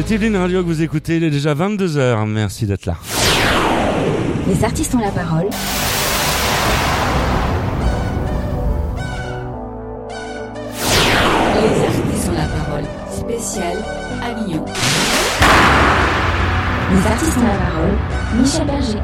C'est Evelyne Radio que vous écoutez, il est déjà 22h, merci d'être là. Les artistes ont la parole. Les artistes ont la parole. Spécial Avignon. Les artistes ont la parole. Michel Berger.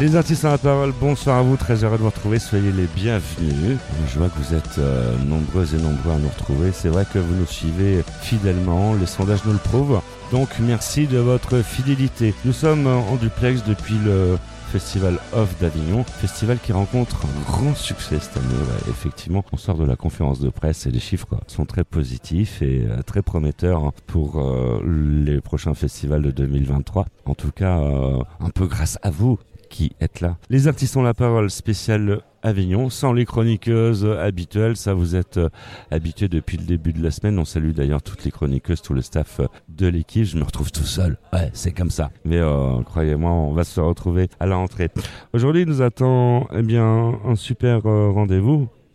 Les artistes ont la parole, bonsoir à vous, très heureux de vous retrouver, soyez les bienvenus. Je vois que vous êtes euh, nombreuses et nombreux à nous retrouver. C'est vrai que vous nous suivez fidèlement, les sondages nous le prouvent. Donc merci de votre fidélité. Nous sommes en duplex depuis le Festival Off d'Avignon, festival qui rencontre un grand succès cette année. Ouais, effectivement, on sort de la conférence de presse et les chiffres sont très positifs et euh, très prometteurs pour euh, les prochains festivals de 2023. En tout cas, euh, un peu grâce à vous qui êtes là. Les artistes ont la parole spéciale Avignon, sans les chroniqueuses habituelles. Ça, vous êtes euh, habitués depuis le début de la semaine. On salue d'ailleurs toutes les chroniqueuses, tout le staff euh, de l'équipe. Je me retrouve tout seul. Ouais, c'est comme ça. Mais euh, croyez-moi, on va se retrouver à la rentrée. Aujourd'hui, nous attend eh bien un super euh,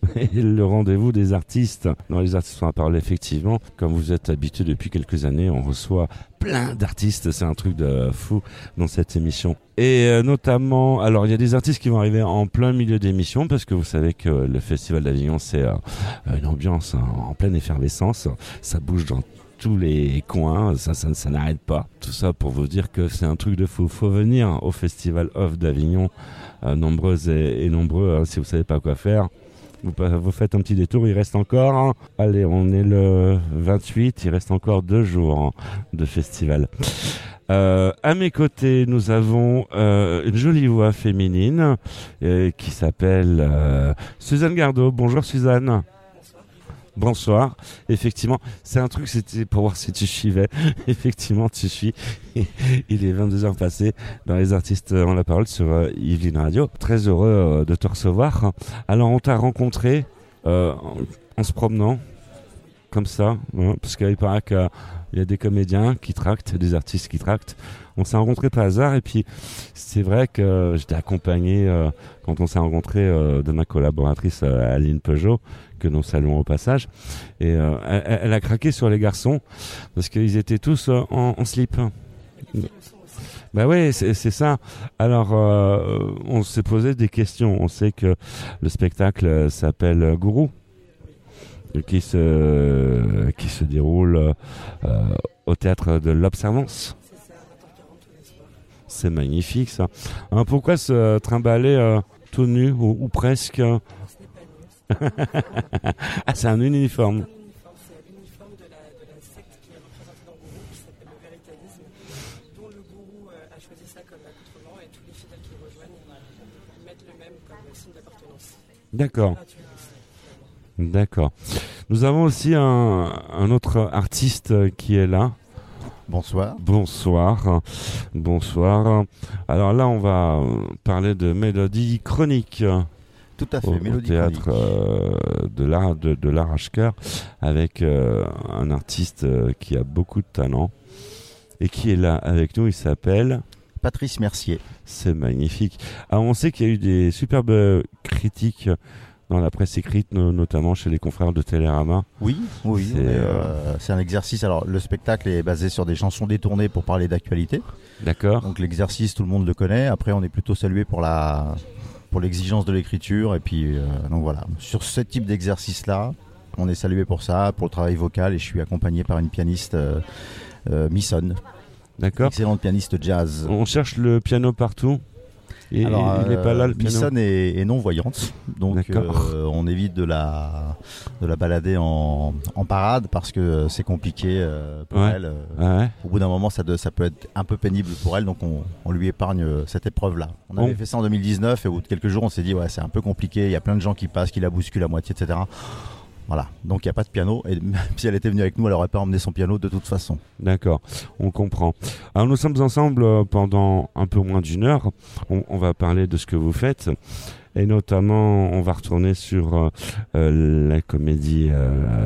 rendez-vous. le rendez-vous des artistes. Dans les artistes ont la parole, effectivement, comme vous êtes habitués depuis quelques années, on reçoit plein d'artistes. C'est un truc de fou dans cette émission. Et euh, notamment, alors il y a des artistes qui vont arriver en plein milieu d'émission parce que vous savez que le Festival d'Avignon, c'est euh, une ambiance hein, en pleine effervescence. Ça bouge dans tous les coins, ça, ça, n'arrête pas. Tout ça pour vous dire que c'est un truc de fou. Faut venir au Festival Off d'Avignon, euh, nombreuses et, et nombreux, hein, si vous savez pas quoi faire. Vous, faites un petit détour, il reste encore, hein. allez, on est le 28, il reste encore deux jours hein, de festival. Euh, à mes côtés, nous avons euh, une jolie voix féminine euh, qui s'appelle euh, Suzanne Gardot. Bonjour Suzanne. Bonsoir. Effectivement, c'est un truc, c'était pour voir si tu suivais. Effectivement, tu suis. Il est 22h passé dans Les Artistes ont la parole sur euh, Yveline Radio. Très heureux euh, de te recevoir. Alors, on t'a rencontré euh, en, se promenant, comme ça, hein, parce qu'il paraît qu'il y a des comédiens qui tractent, des artistes qui tractent. On s'est rencontrés par hasard et puis c'est vrai que j'étais accompagné euh, quand on s'est rencontrés euh, de ma collaboratrice euh, Aline Peugeot que nous saluons au passage et euh, elle, a craqué sur les garçons parce qu'ils étaient tous euh, en, slip. Bah ouais, c'est ça. Alors, euh, on s'est posé des questions. On sait que le spectacle s'appelle Gourou, qui se qui se déroule au théâtre de l'Observance. C'est magnifique ça. Hein, pourquoi se trimballer tout nu ou presque Ah, c'est un uniforme. C'est l'uniforme de la, de la secte qui est représentée dans le groupe, qui s'appelle le véritarisme, dont le gourou euh, a choisi ça comme accoutrement et tous les fidèles qui le rejoignent euh, mettent le même comme signe d'appartenance. D'accord. Aussi. D'accord. Nous avons aussi un, un autre artiste qui est là. Bonsoir. Bonsoir. Bonsoir. Alors là, on va euh, parler de mélodie chronique Tout à fait, au, au Mélodie théâtre Chronique. euh, de l'art de, avec euh, un artiste euh, qui a beaucoup de talent et qui est là avec nous. Il s'appelle. Patrice Mercier. C'est magnifique. Alors, on sait qu'il y a eu des superbes critiques dans la presse écrite, no- notamment chez les confrères de Télérama. Oui, oui. Euh, C'est un exercice. Alors, le spectacle est basé sur des chansons détournées pour parler d'actualité. D'accord Donc, l'exercice, tout le monde le connaît. Après, on est plutôt salué pour la pour l'exigence de l'écriture. Et puis, euh, donc voilà. Sur ce type d'exercice-là, on est salué pour ça, pour le travail vocal. Et je suis accompagné par une pianiste, euh, euh, Misson, D'accord. excellente pianiste jazz. On cherche le piano partout. Et Alors, il n'est pas là le euh, piano. Est, est non-voyante, donc euh, on évite de la, de la balader en, en parade parce que euh, c'est compliqué pour Ouais. elle. Ah ouais Au bout d'un moment, ça, de- ça peut être un peu pénible pour elle, donc on, on lui épargne cette épreuve-là. On avait Bon. fait ça en 2019 et au bout de quelques jours, on s'est dit ouais, c'est un peu compliqué. Il y a plein de gens qui passent, qui la bousculent à moitié, etc. Voilà, donc il n'y a pas de piano. Et si elle était venue avec nous, elle n'aurait pas emmené son piano de toute façon. D'accord, on comprend. Alors nous sommes ensemble euh, pendant un peu moins d'une heure. On, va parler de ce que vous faites. Et notamment, on va retourner sur euh, euh, la comédie,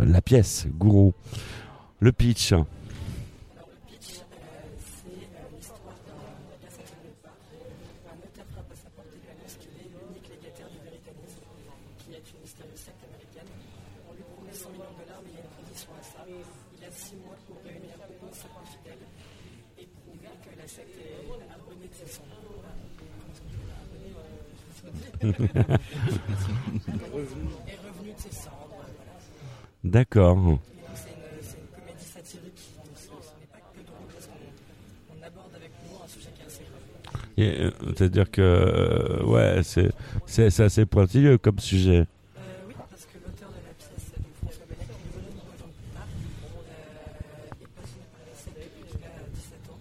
la pièce, Gourou. Le pitch. Alors, le pitch, euh, c'est euh, l'histoire d'un personne qui ne pas. Un notaire frappe à sa porte et lui annonce qu'il est l'unique légataire du véritarisme, qui est une mystérieuse secte américaine. On lui promet 100 millions de dollars, mais il y a une condition à ça. Il a 6 mois pour réunir au moins 50 fidèles et prouver que la secte est abonnée de ses cendres. Voilà. Comment est-ce que je peux dire abonnée euh, je sais pas dire. D'accord. Euh, C'est-à-dire que, euh, c'est assez pointilleux comme sujet. Euh, oui, parce que l'auteur de la pièce, donc François Bellec, qui est venu nous rejoindre plus tard, euh, est passionné par les sectes depuis qu'il a 17 ans.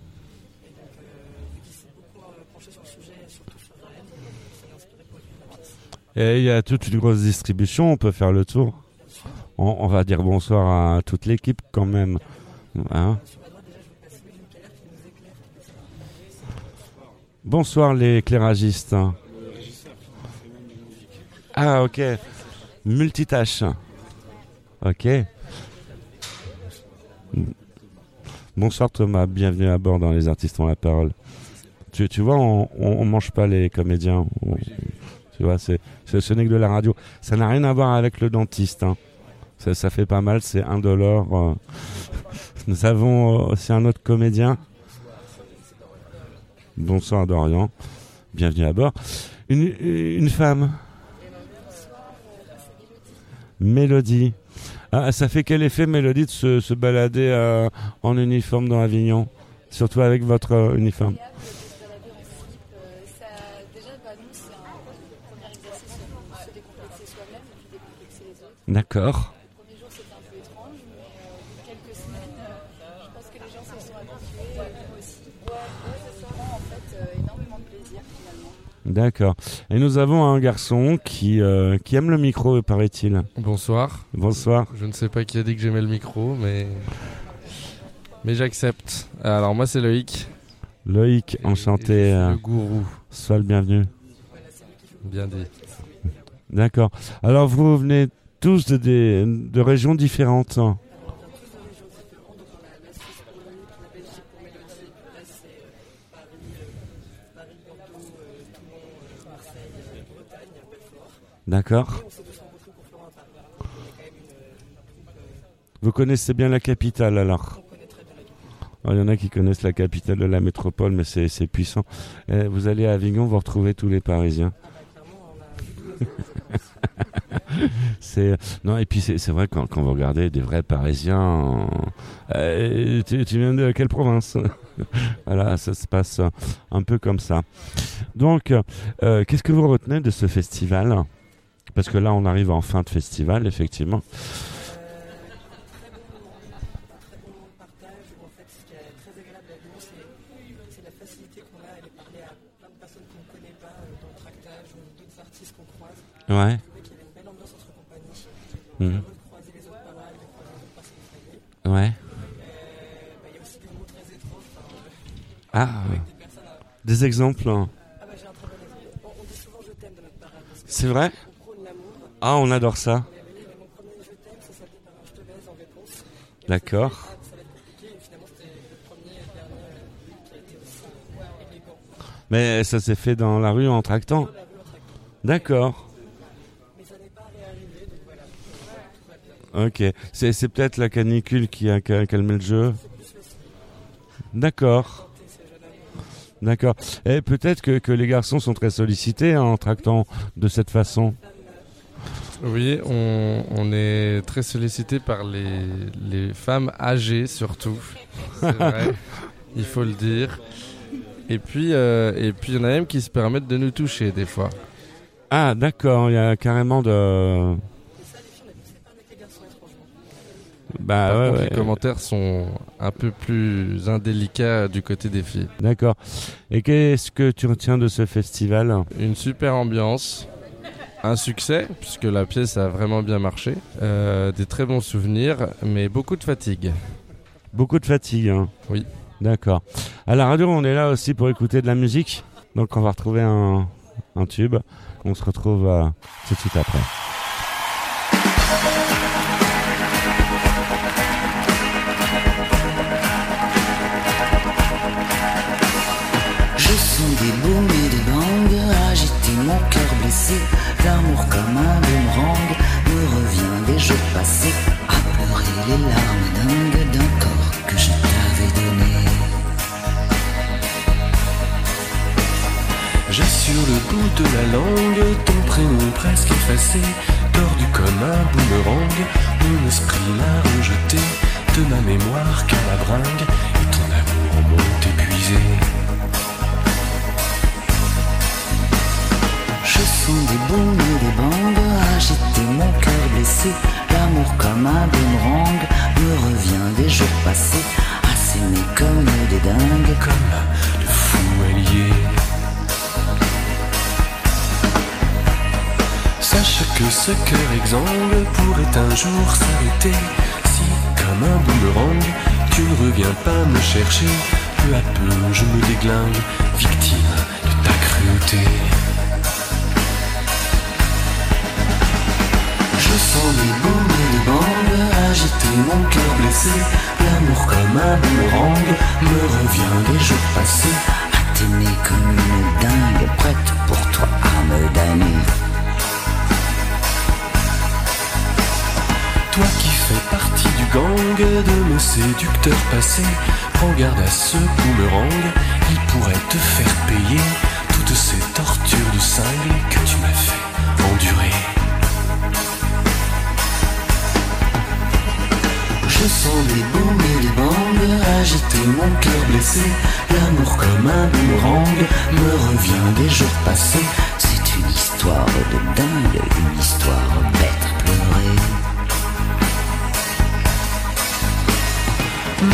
Et donc, euh, vu qu'il s'est beaucoup euh, penché sur le sujet, et surtout sur Rennes, il s'est inspiré pour écrire la pièce. Et il y a toute une grosse distribution, on peut faire le tour. On, va dire bonsoir à toute l'équipe quand même. Hein bonsoir les éclairagistes. Ah ok. Multitâche. Ok. Bonsoir Thomas, bienvenue à bord dans Les Artistes ont la parole. Tu, tu vois, on, on, mange pas les comédiens. Tu vois, c'est, ce n'est que de la radio. Ça n'a rien à voir avec le dentiste. hein. Ça, ça fait pas mal, c'est indolore. euh. Nous avons aussi un autre comédien. Bonsoir Dorian, bienvenue à bord. Une, une femme. Mélodie. Ah, ça fait quel effet, Mélodie, de se, se balader euh, en uniforme dans Avignon? Surtout avec votre euh, uniforme. Finalement. D'accord. Et nous avons un garçon qui, euh, qui aime le micro, paraît-il. Bonsoir. Bonsoir. Je ne sais pas qui a dit que j'aimais le micro, mais. Mais j'accepte. Alors, moi, c'est Loïc. Loïc, Et- enchanté. euh, Le gourou. sois le bienvenu. Bien dit. D'accord. Alors, vous venez tous de, régions différentes. D'accord. Vous connaissez bien la capitale alors. Alors, Il y en a qui connaissent la capitale de la métropole, mais c'est puissant. Eh, vous allez à Avignon, vous retrouvez tous les Parisiens. C'est non et puis c'est vrai quand, vous regardez des vrais Parisiens. euh, tu, tu viens de quelle province? Voilà, ça se passe un peu comme ça. Donc, euh, qu'est-ce que vous retenez de ce festival? Parce que là, on arrive en fin de festival, effectivement. Ça s'appelait par un je te baise en réponse. Et D'accord. on ah, ça élégant. Mais ça s'est fait. Dans la rue, en tractant. D'accord. Mais ça n'est pas réarrivé, donc voilà. Tout va bien. Ok. C'est peut-être la canicule qui a, qui a calmé le jeu. D'accord. D'accord. Et peut-être que, que les garçons sont très sollicités hein, en tractant de cette façon. Oui, on, on est très sollicité par les, les femmes âgées surtout. C'est vrai, il faut le dire. Et puis, euh, et puis il y en a même qui se permettent de nous toucher des fois. Ah, d'accord. Il y a carrément de. Et ça, les filles, on a vu, c'est pas avec les garçons, étrangement. Bah Par ouais, contre, ouais. les commentaires sont un peu plus indélicats du côté des filles. D'accord. Et qu'est-ce que tu retiens de ce festival? Une super ambiance, un succès, puisque la pièce a vraiment bien marché, euh, des très bons souvenirs, mais beaucoup de fatigue. Beaucoup de fatigue. hein. Oui. D'accord. À la radio, on est là aussi pour écouter de la musique. Donc on va retrouver un, un tube. On se retrouve euh, tout de suite après. L'amour comme un boomerang me revient des jours passés à pleurer les larmes dingues d'un corps que je t'avais donné. J'ai sur le bout de la langue ton prénom presque effacé, tordu comme un boomerang. Mon esprit l'a rejeté de ma mémoire qu'à la bringue, et ton amour m'ont épuisé. Sens des bons et des bangs agiter mon cœur blessé. L'amour comme un boomerang me revient des jours passés à comme des dingues. Comme le fou allié. Sache que ce cœur exsangue pourrait un jour s'arrêter si, comme un boomerang, tu ne reviens pas me chercher. Peu à peu, je me déglingue, victime de ta cruauté. Sens les booms et les agiter mon cœur blessé. L'amour comme un boomerang me revient des jours passés t'aimer comme une dingue, prête pour toi à me damner. Toi qui fais partie du gang de mes séducteurs passés, prends garde à ce boomerang, il pourrait te faire payer toutes ces tortures du cingle que tu m'as fait endurer. Je sens les booms et les bangs agiter mon cœur blessé. L'amour comme un boomerang me revient des jours passés. C'est une histoire de dingue, une histoire bête à pleurer.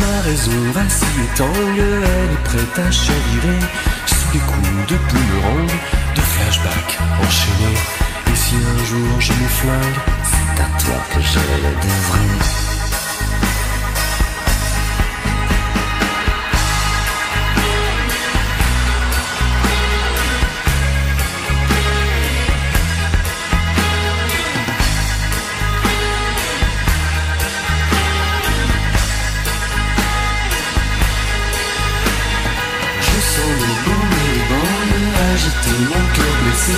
Ma raison vacille et tangue, elle est prête à chavirer sous les coups de boomerang, de flashback enchaînés. Et si un jour je me flingue, C'est à toi que je le devrais. Mon cœur blessé.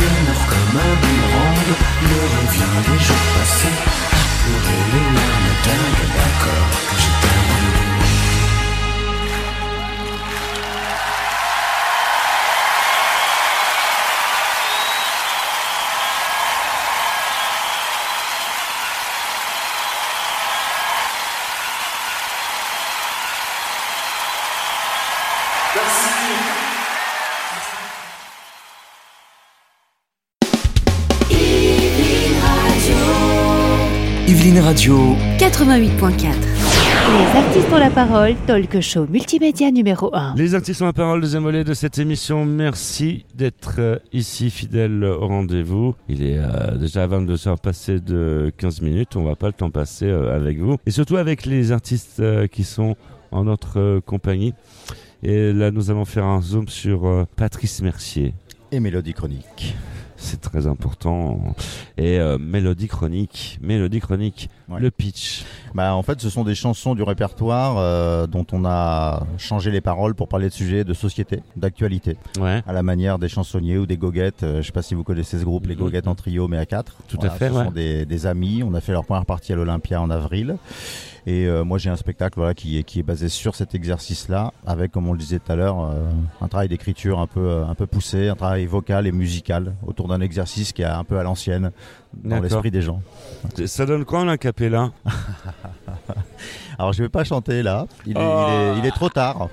L'amour comme un boomerang me revient des jours passés. Radio, 88.4. Les artistes ont la parole, talk show multimédia numéro 1. Les artistes ont la parole, deuxième volet de cette émission. Merci d'être euh, ici, fidèle au rendez-vous. Il est euh, déjà 22h passé de 15 minutes. On va pas le temps passer euh, avec vous. Et surtout avec les artistes euh, qui sont en notre euh, compagnie. Et là, nous allons faire un zoom sur euh, Patrice Mercier. Et Mélodie Chronique. C'est très important. Et euh, Mélodie Chronique. Mélodie Chronique. Ouais. Le pitch. Bah, en fait, ce sont des chansons du répertoire euh, dont on a changé les paroles pour parler de sujets de société, d'actualité, Ouais. à la manière des chansonniers ou des goguettes. Euh, je sais pas si vous connaissez ce groupe, les Mhm. goguettes en trio, mais à quatre. Tout à fait, Ce ouais. sont des, des amis. On a fait leur première partie à l'Olympia en avril. Et euh, moi, j'ai un spectacle voilà, qui, est, qui est basé sur cet exercice-là, avec, comme on le disait tout à l'heure, euh, un travail d'écriture un peu, euh, un peu poussé, un travail vocal et musical autour d'un exercice qui est un peu à l'ancienne dans l'esprit des gens. Ça donne quoi un capella Alors je vais pas chanter là, il est, il est, il est trop tard.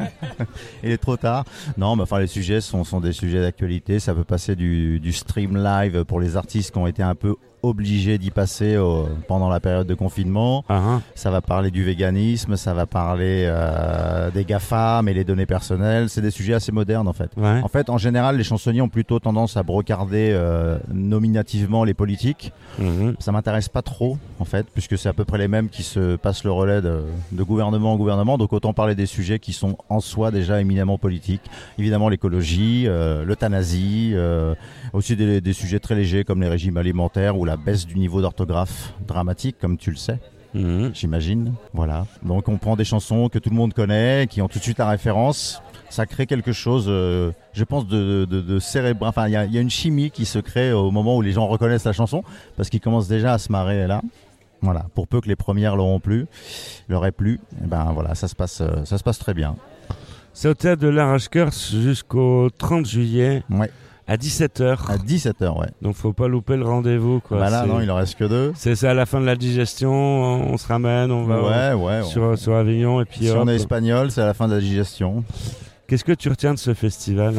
il est trop tard. Non, mais enfin les sujets sont, sont des sujets d'actualité. Ça peut passer du, du stream live pour les artistes qui ont été un peu obligés d'y passer au- pendant la période de confinement. Ah, hein. Ça va parler du véganisme, ça va parler euh, des GAFAM et les données personnelles. C'est des sujets assez modernes en fait. Ouais. En fait, en général, les chansonniers ont plutôt tendance à brocarder euh, nominativement les politiques. Mhm. Ça m'intéresse pas trop, en fait, puisque c'est à peu près les mêmes qui se passent le relais de, de gouvernement en gouvernement. Donc autant parler des sujets qui sont en soi déjà éminemment politiques. Évidemment l'écologie, euh, l'euthanasie, euh, aussi des, des sujets très légers comme les régimes alimentaires ou la baisse du niveau d'orthographe dramatique, comme tu le sais Mhm. j'imagine. Voilà. Donc on prend des chansons que tout le monde connaît, qui ont tout de suite la référence. ça crée quelque chose, euh, je pense, de, de, de cérébral. Enfin, il y a, il y a une chimie qui se crée au moment où les gens reconnaissent la chanson, parce qu'ils commencent déjà à se marrer là. Voilà, pour peu que les premières l'auront plu, leur aient plu, eh ben voilà, ça se passe, euh, ça se passe très bien. C'est au théâtre de l'Arrache-Cœur jusqu'au 30 juillet Ouais, à 17h. à 17h, ouais. Donc faut pas louper le rendez-vous. Quoi. Bah là, non, il en reste que deux. C'est c'est à la fin de la digestion, on se ramène, on va Ouais, ouais. on- sur, sur Avignon et puis si hop. on est espagnol, c'est à la fin de la digestion. Qu'est-ce que tu retiens de ce festival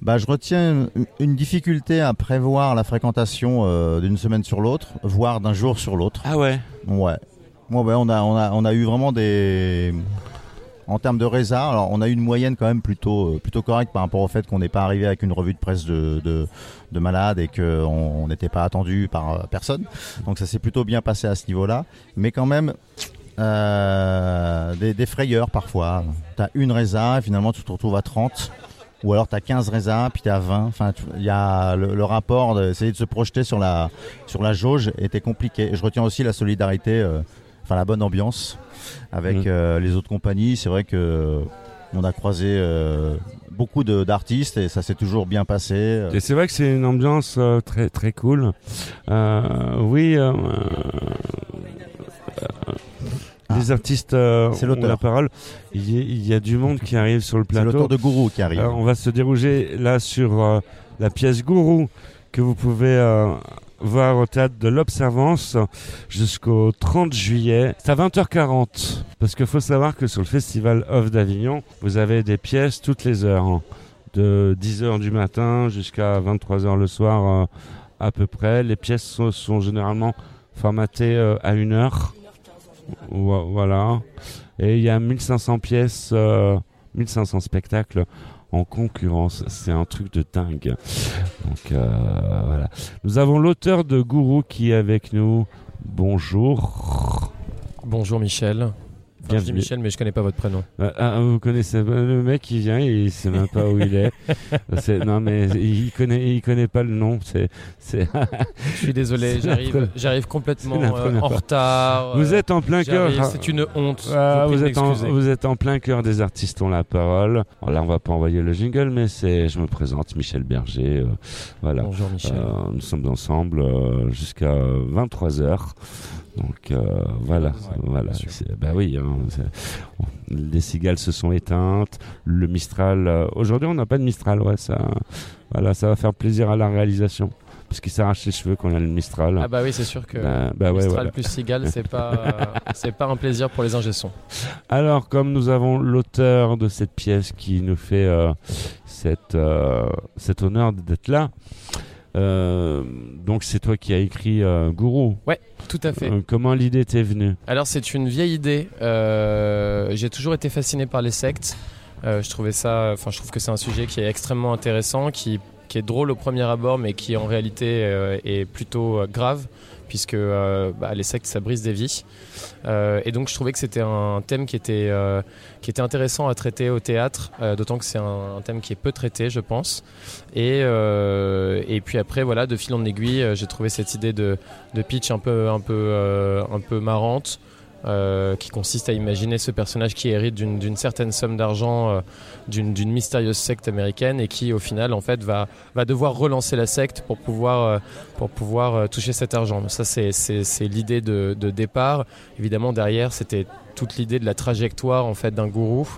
Bah, je retiens une- difficulté à prévoir la fréquentation euh, d'une semaine sur l'autre, voire d'un jour sur l'autre. Ah ouais? Ouais. Ouais, on a, on a, on a eu vraiment des. En termes de résa, alors on a eu une moyenne quand même plutôt, euh, plutôt correcte par rapport au fait qu'on n'est pas arrivé avec une revue de presse de, de, de malade et qu'on on n'était pas attendu par euh, personne. Donc ça s'est plutôt bien passé à ce niveau-là. Mais quand même, euh, des, frayeurs parfois. T'as une résa et finalement tu te retrouves à 30. Ou alors t'as 15 résas, puis t'es à 20. Enfin, tu- y a le, rapport d'essayer de se projeter sur la, sur la jauge était compliqué. Je retiens aussi la solidarité, enfin la bonne ambiance avec Mhm. euh, les autres compagnies. C'est vrai que euh, on a croisé euh, beaucoup d'artistes et ça s'est toujours bien passé. Et c'est vrai que c'est une ambiance euh, très très cool. Euh, oui, Ah. les artistes C'est ont la parole. Il y, a- il y a du monde qui arrive sur le C'est l'auteur plateau. de Gourou qui arrive. On va se dérouger là sur la pièce Gourou que vous pouvez voir au théâtre de l'Observance jusqu'au 30 juillet. C'est à 20h40. Parce qu'il faut savoir que sur le festival Off d'Avignon, vous avez des pièces toutes les heures. hein. de 10h du matin jusqu'à 23h le soir euh, à peu près. Les pièces sont, généralement formatées euh, à une heure. 1h15 en général. Vo- Voilà. Et il y a 1500 pièces, euh, 1500 spectacles en concurrence. C'est un truc de dingue. Donc euh, voilà. Nous avons l'auteur de Gourou qui est avec nous. Bonjour. Bonjour Michel. Enfin, je dis. Michel, mais je connais pas votre prénom. Euh, ah, vous connaissez pas le mec qui vient, il sait même pas où il est. Non mais il connaît, il connaît pas le nom. C'est. Je suis désolé, j'arrive, complètement euh, en retard. vous euh, êtes en plein cœur. C'est une honte. Ah, vous êtes en, vous êtes en plein cœur des artistes ont la parole. Là, on va pas envoyer le jingle, mais c'est, je me présente, Michel Berger. euh, voilà. Bonjour Michel. Euh, nous sommes ensemble euh, jusqu'à 23 h Donc euh, voilà, Ouais, voilà. Bah oui, hein, les cigales se sont éteintes. Le Mistral. euh, Aujourd'hui, on n'a pas de Mistral. Ouais, ça, voilà, ça va faire plaisir à la réalisation, parce qu'il s'arrache les cheveux quand il y a le Mistral. Ah bah oui, c'est sûr que Bah- bah ouais, Mistral voilà. plus Cigale, c'est pas, euh, c'est pas un plaisir pour les ingé-sons. Alors, comme nous avons l'auteur de cette pièce qui nous fait euh, cette, cet honneur d'être là, euh, donc c'est toi qui as écrit euh, Gourou. Tout à fait. Euh, comment l'idée t'est venue? Alors c'est une vieille idée. J'ai toujours été fasciné par les sectes. Je trouvais ça, enfin je trouve que c'est un sujet qui est extrêmement intéressant, qui, qui est drôle au premier abord, mais qui en réalité est plutôt grave, puisque euh, bah, les sectes ça brise des vies. Euh, et donc je trouvais que c'était un thème qui était, euh, qui était intéressant à traiter au théâtre, d'autant que c'est un, un thème qui est peu traité, je pense. Et, et puis après, voilà, de fil en aiguille, j'ai trouvé cette idée de, de pitch un peu, un peu, un peu marrante. Euh, qui consiste à imaginer ce personnage qui hérite d'une certaine somme d'argent euh, d'une mystérieuse secte américaine et qui au final en fait va, devoir relancer la secte pour pouvoir, euh, pour pouvoir toucher cet argent. Ça c'est l'idée de, de départ. Évidemment derrière c'était toute l'idée de la trajectoire en fait d'un gourou.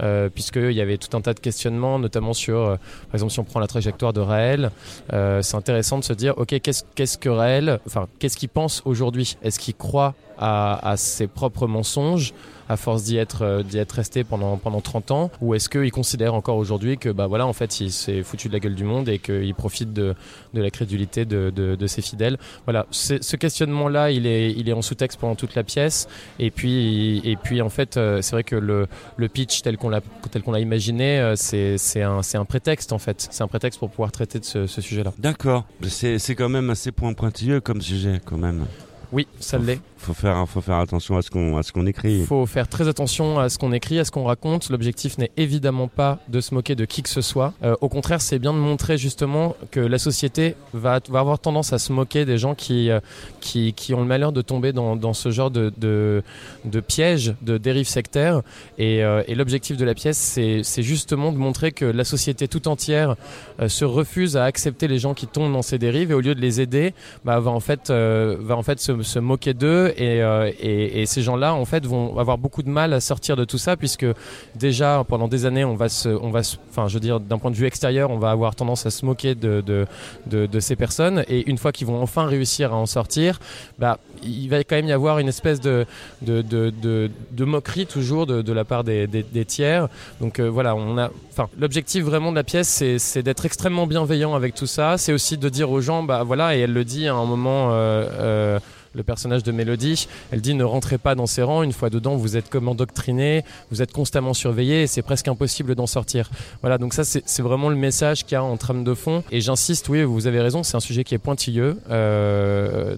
Euh, puisqu'il y avait tout un tas de questionnements, notamment sur, euh, par exemple, si on prend la trajectoire de Raël, euh, c'est intéressant de se dire, ok, qu'est-ce qu'est-ce que Raël, enfin, qu'est-ce qu'il pense aujourd'hui? Est-ce qu'il croit à, à ses propres mensonges? À force d'y être, euh, d'y être resté pendant, pendant 30 ans Ou est-ce qu'il considère encore aujourd'hui que, bah voilà, en fait, il s'est foutu de la gueule du monde et qu'il profite de, de la crédulité de, de, de ses fidèles Voilà, ce questionnement-là, il est, il est en sous-texte pendant toute la pièce. Et puis, et puis en fait, euh, c'est vrai que le, le pitch tel qu'on l'a tel qu'on l'a imaginé, euh, c'est c'est un, c'est un prétexte en fait. C'est un prétexte pour pouvoir traiter de ce, ce sujet-là. D'accord. C'est c'est quand même assez point pointilleux comme sujet, quand même. Oui, ça l'est. Faut faire, faut faire attention à ce qu'on, à ce qu'on faut faire très attention à ce qu'on écrit, à ce qu'on raconte. L'objectif n'est évidemment pas de se moquer de qui que ce soit. Euh, au contraire, c'est bien de montrer justement que la société va, va avoir tendance à se moquer des gens qui, euh, qui, qui ont le malheur de tomber dans, ce genre de, de, de piège, de dérive sectaire. Et, euh, l'objectif de la pièce, c'est justement de montrer que la société tout entière se refuse à accepter les gens qui tombent dans ces dérives et au lieu de les aider, bah, va en fait, va en fait se moquer d'eux et, euh, et, ces gens-là en fait vont avoir beaucoup de mal à sortir de tout ça puisque déjà pendant des années on va on va, enfin je veux dire d'un point de vue extérieur on va avoir tendance à se moquer de, ces personnes et une fois qu'ils vont enfin réussir à en sortir, bah il va quand même y avoir une espèce de, moquerie toujours de, la part des, tiers. Donc euh, voilà, on a, enfin, l'objectif vraiment de la pièce, c'est, d'être extrêmement bienveillant avec tout ça. C'est aussi de dire aux gens, bah voilà, et elle le dit à un moment. euh, le personnage de Mélodie, elle dit ne rentrez pas dans ces rangs, une fois dedans vous êtes comme endoctriné, vous êtes constamment surveillé et c'est presque impossible d'en sortir. Voilà, donc ça c'est vraiment le message qu'il y a en trame de fond et j'insiste, oui vous avez raison, c'est un sujet qui est pointilleux, euh,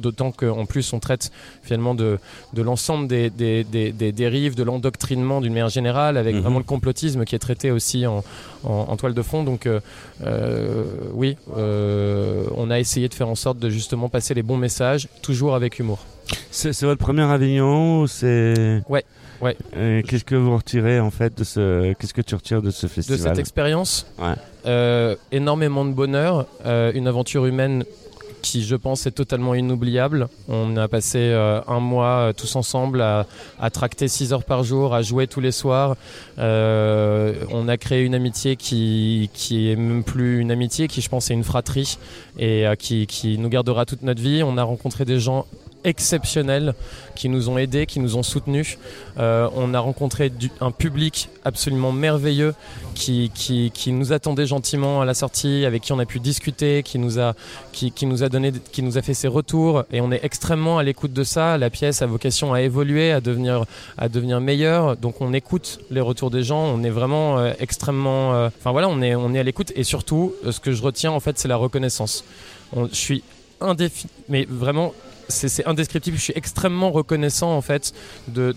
d'autant qu'en plus on traite finalement de, de l'ensemble des, des, des, des dérives, de l'endoctrinement d'une manière générale, avec Mhm. vraiment le complotisme qui est traité aussi en, en, en toile de fond. Donc euh, euh, oui, euh, on a essayé de faire en sorte de justement passer les bons messages, toujours avec humour. C'est, votre premier Avignon ou c'est Ouais, ouais. Qu'est-ce que vous retirez en fait de ce, qu'est-ce que tu retires de ce De festival? cette expérience, Ouais. euh, énormément de bonheur, euh, une aventure humaine qui je pense est totalement inoubliable. On a passé euh, un mois euh, tous ensemble à, tracter 6 heures par jour, à jouer tous les soirs. Euh, on a créé une amitié qui, qui est même plus une amitié, qui je pense est une fratrie et qui, qui nous gardera toute notre vie. On a rencontré des gens exceptionnels qui nous ont aidés, qui nous ont soutenus. Euh, on a rencontré un public absolument merveilleux qui, qui, qui nous attendait gentiment à la sortie, avec qui on a pu discuter, qui nous a, qui, qui nous a donné, qui nous a fait ses retours, et on est extrêmement à l'écoute de ça. La pièce a vocation à évoluer, à devenir, à devenir meilleure. Donc on écoute les retours des gens. On est vraiment euh, extrêmement, euh, enfin voilà, on est, on est à l'écoute. Et surtout, ce que je retiens en fait, c'est la reconnaissance. On- je suis indéfini, mais vraiment c'est indescriptible. Je suis extrêmement reconnaissant en fait du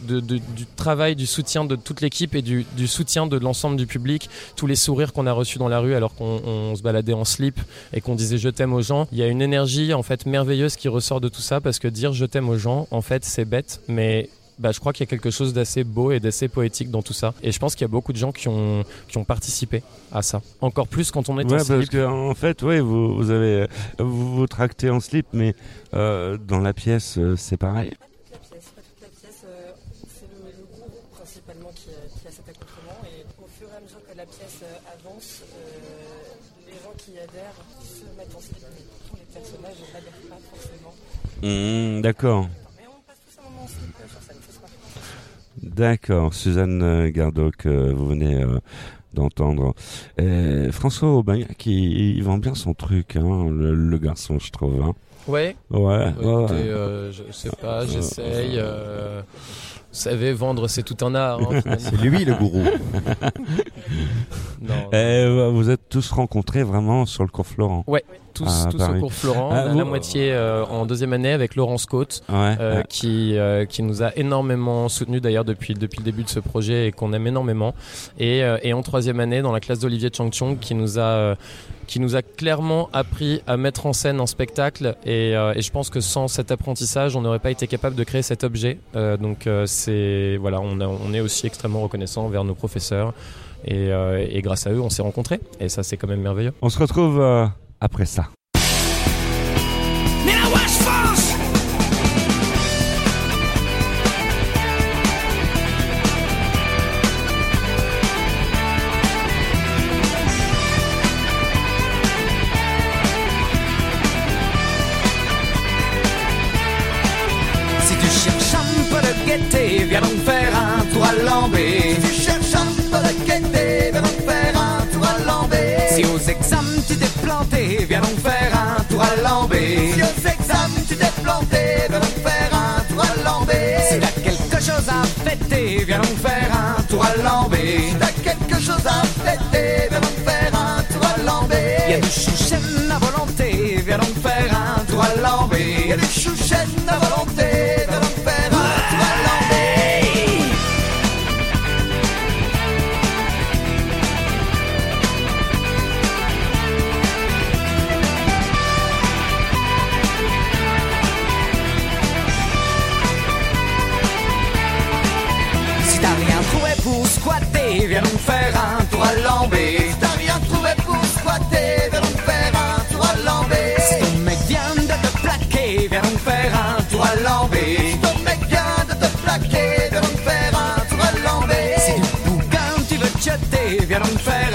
travail, du soutien de toute l'équipe et du, du soutien de l'ensemble du public. Tous les sourires qu'on a reçus dans la rue alors qu'on on se baladait en slip et qu'on disait je t'aime aux gens. Il y a une énergie en fait merveilleuse qui ressort de tout ça parce que dire je t'aime aux gens, en fait, c'est bête, mais bah, je crois qu'il y a quelque chose d'assez beau et d'assez poétique dans tout ça. Et je pense qu'il y a beaucoup de gens qui ont, qui ont participé à ça. Encore plus quand on est Ouais, en parce slip. que en fait, oui, vous, vous avez vous, vous tractez en slip, mais euh, dans la pièce, euh, c'est pareil. La pièce, pas toute la pièce, euh, c'est le, le gourou principalement qui, a- qui a cet accoutrement et au fur et à mesure que la pièce euh, avance, euh, les gens qui adhèrent se mettent en slip, mais tous les personnages n'adhèrent pas forcément. Mmh, D'accord. D'accord, Suzanne euh, Gardeau que vous venez euh, d'entendre. François Aubin qui il vend bien son truc, hein, le, le garçon, je trouve. hein. Ouais. Ouais, ouais, Écoutez, euh, je sais pas, j'essaye. Vous savez, vendre, c'est tout un art. hein. C'est lui le gourou. Non, euh, vous êtes tous rencontrés vraiment sur le cours Florent. Ouais, tous, Ah, tous au cours Florent. Ah, on a vous- la moitié euh, en deuxième année avec Laurence Côte, Ouais. euh, ouais. qui, euh, qui nous a énormément soutenu d'ailleurs depuis, depuis le début de ce projet et qu'on aime énormément. Et, et en troisième année, dans la classe d'Olivier Chang Chong, qui nous a. qui nous a clairement appris à mettre en scène un spectacle. Et, euh, et je pense que sans cet apprentissage on n'aurait pas été capable de créer cet objet. Euh, donc euh, c'est voilà on, est aussi extrêmement reconnaissant envers nos professeurs. Et, grâce à eux on s'est rencontrés. Et ça c'est quand même merveilleux. On se retrouve après ça. Viens donc faire un tour à Lambé. Si t'as quelque chose à fêter, viens donc faire un tour à Lambé. Y a du chouchen à volonté, viens donc faire un tour à Lambé. y a des chouchettes à volonté fail.